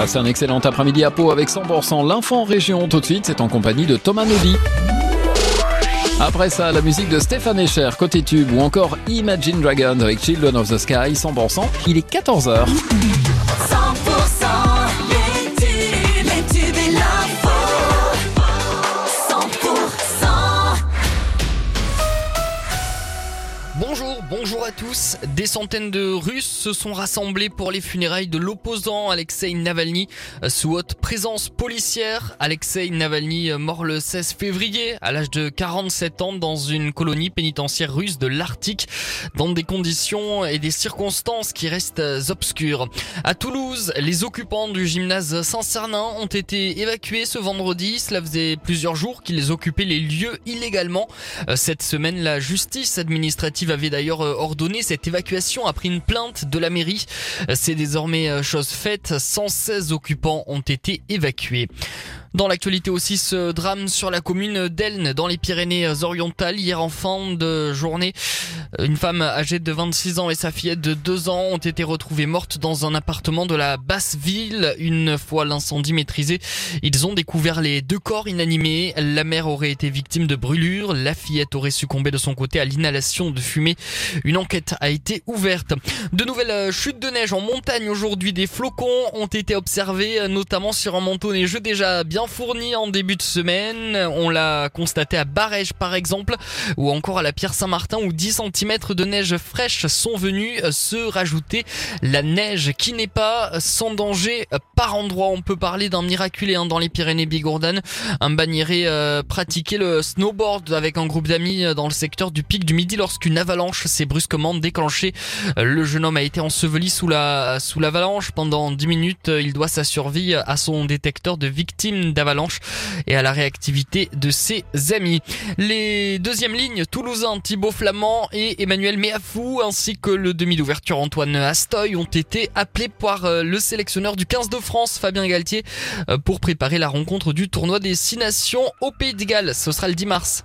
Passez un excellent après-midi à Pau avec 100% l'info en région. Tout de suite, c'est en compagnie de Thomas Nodi. Après ça, la musique de Stéphane Echer, côté tube, ou encore Imagine Dragons avec Children of the Sky, 100%. Il est 14h. Bonjour, à tous. Des centaines de Russes se sont rassemblés pour les funérailles de l'opposant Alexei Navalny sous haute présence policière. Alexei Navalny mort le 16 février à l'âge de 47 ans dans une colonie pénitentiaire russe de l'Arctique dans des conditions et des circonstances qui restent obscures. À Toulouse, les occupants du gymnase Saint-Cernin ont été évacués ce vendredi. Cela faisait plusieurs jours qu'ils occupaient les lieux illégalement. Cette semaine, la justice administrative avait d'ailleurs euh, ordonné cette évacuation après une plainte de la mairie. C'est désormais euh, chose faite. 116 occupants ont été évacués. Dans l'actualité aussi, ce drame sur la commune d'Elne dans les Pyrénées-Orientales. Hier en fin de journée, une femme âgée de 26 ans et sa fillette de 2 ans ont été retrouvées mortes dans un appartement de la basse ville. Une fois l'incendie maîtrisé, ils ont découvert les deux corps inanimés. La mère aurait été victime de brûlures. La fillette aurait succombé de son côté à l'inhalation de fumée. Une enquête a été ouverte. De nouvelles chutes de neige en montagne aujourd'hui. Des flocons ont été observés, notamment sur un manteau neigeux déjà bien fourni en début de semaine. On l'a constaté à Barège par exemple, ou encore à la Pierre Saint-Martin où 10 cm de neige fraîche sont venus se rajouter. La neige qui n'est pas sans danger par endroit. On peut parler d'un miraculé hein, dans les Pyrénées bigourdanes. Un banniéré euh, pratiquait le snowboard avec un groupe d'amis dans le secteur du pic du Midi lorsqu'une avalanche s'est brusquement déclenchée. Le jeune homme a été enseveli sous la sous l'avalanche pendant 10 minutes. Il doit sa survie à son détecteur de victimes d'avalanche et à la réactivité de ses amis. Les deuxièmes lignes, Toulousain, Thibaut Flamand et Emmanuel Méafou, ainsi que le demi d'ouverture Antoine Astoy ont été appelés par euh, le sélectionneur du 15 de France, Fabien Galtier, euh, pour préparer la rencontre du tournoi des Six Nations au Pays de Galles. Ce sera le 10 mars.